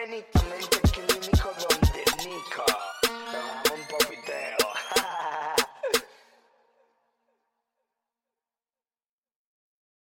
anything,